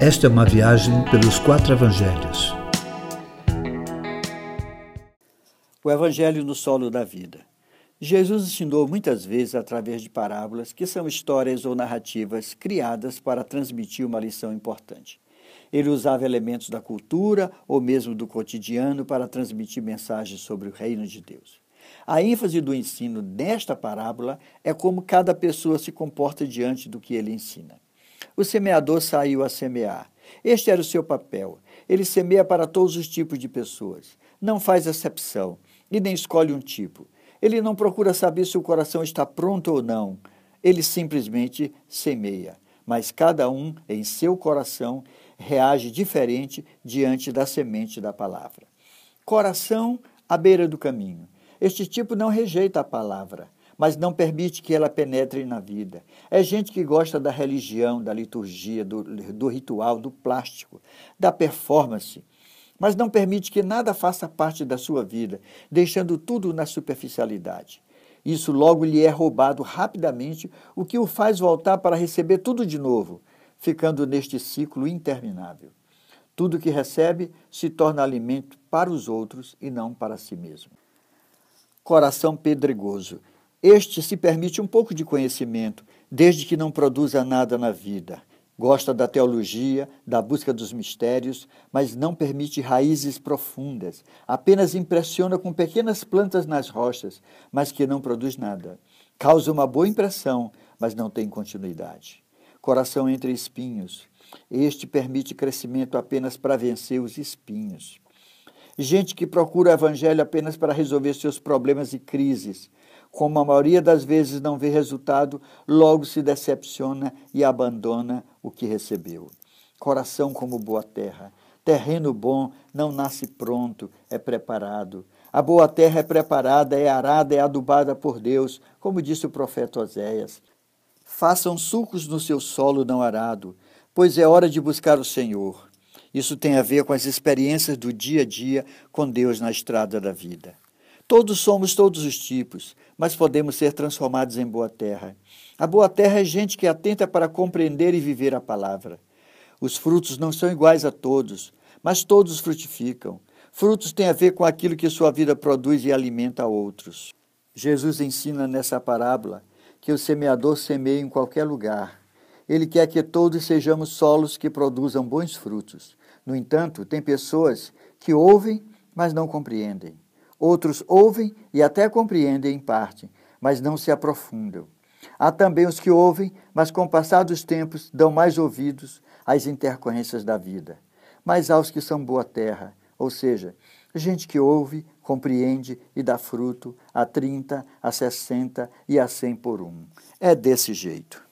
Esta é uma viagem pelos quatro evangelhos. O Evangelho no solo da vida. Jesus ensinou muitas vezes através de parábolas, que são histórias ou narrativas criadas para transmitir uma lição importante. Ele usava elementos da cultura ou mesmo do cotidiano para transmitir mensagens sobre o reino de Deus. A ênfase do ensino nesta parábola é como cada pessoa se comporta diante do que ele ensina. O semeador saiu a semear. Este era o seu papel. Ele semeia para todos os tipos de pessoas. Não faz acepção e nem escolhe um tipo. Ele não procura saber se o coração está pronto ou não. Ele simplesmente semeia. Mas cada um, em seu coração, reage diferente diante da semente da palavra. Coração à beira do caminho. Este tipo não rejeita a palavra mas não permite que ela penetre na vida. É gente que gosta da religião, da liturgia, do, do ritual, do plástico, da performance, mas não permite que nada faça parte da sua vida, deixando tudo na superficialidade. Isso logo lhe é roubado rapidamente, o que o faz voltar para receber tudo de novo, ficando neste ciclo interminável. Tudo que recebe se torna alimento para os outros e não para si mesmo. Coração pedregoso. Este se permite um pouco de conhecimento, desde que não produza nada na vida. Gosta da teologia, da busca dos mistérios, mas não permite raízes profundas. Apenas impressiona com pequenas plantas nas rochas, mas que não produz nada. Causa uma boa impressão, mas não tem continuidade. Coração entre espinhos. Este permite crescimento apenas para vencer os espinhos. Gente que procura o evangelho apenas para resolver seus problemas e crises como a maioria das vezes não vê resultado, logo se decepciona e abandona o que recebeu. Coração como boa terra. Terreno bom não nasce pronto, é preparado. A boa terra é preparada, é arada, é adubada por Deus, como disse o profeta Oséias. Façam sulcos no seu solo não arado, pois é hora de buscar o Senhor. Isso tem a ver com as experiências do dia a dia com Deus na estrada da vida. Todos somos todos os tipos, mas podemos ser transformados em boa terra. A boa terra é gente que atenta para compreender e viver a palavra. Os frutos não são iguais a todos, mas todos frutificam. Frutos têm a ver com aquilo que sua vida produz e alimenta a outros. Jesus ensina nessa parábola que o semeador semeia em qualquer lugar. Ele quer que todos sejamos solos que produzam bons frutos. No entanto, tem pessoas que ouvem, mas não compreendem. Outros ouvem e até compreendem em parte, mas não se aprofundam. Há também os que ouvem, mas com o passar dos tempos dão mais ouvidos às intercorrências da vida. Mas há os que são boa terra, ou seja, gente que ouve, compreende e dá fruto a 30, a 60 e a 100 por um. É desse jeito.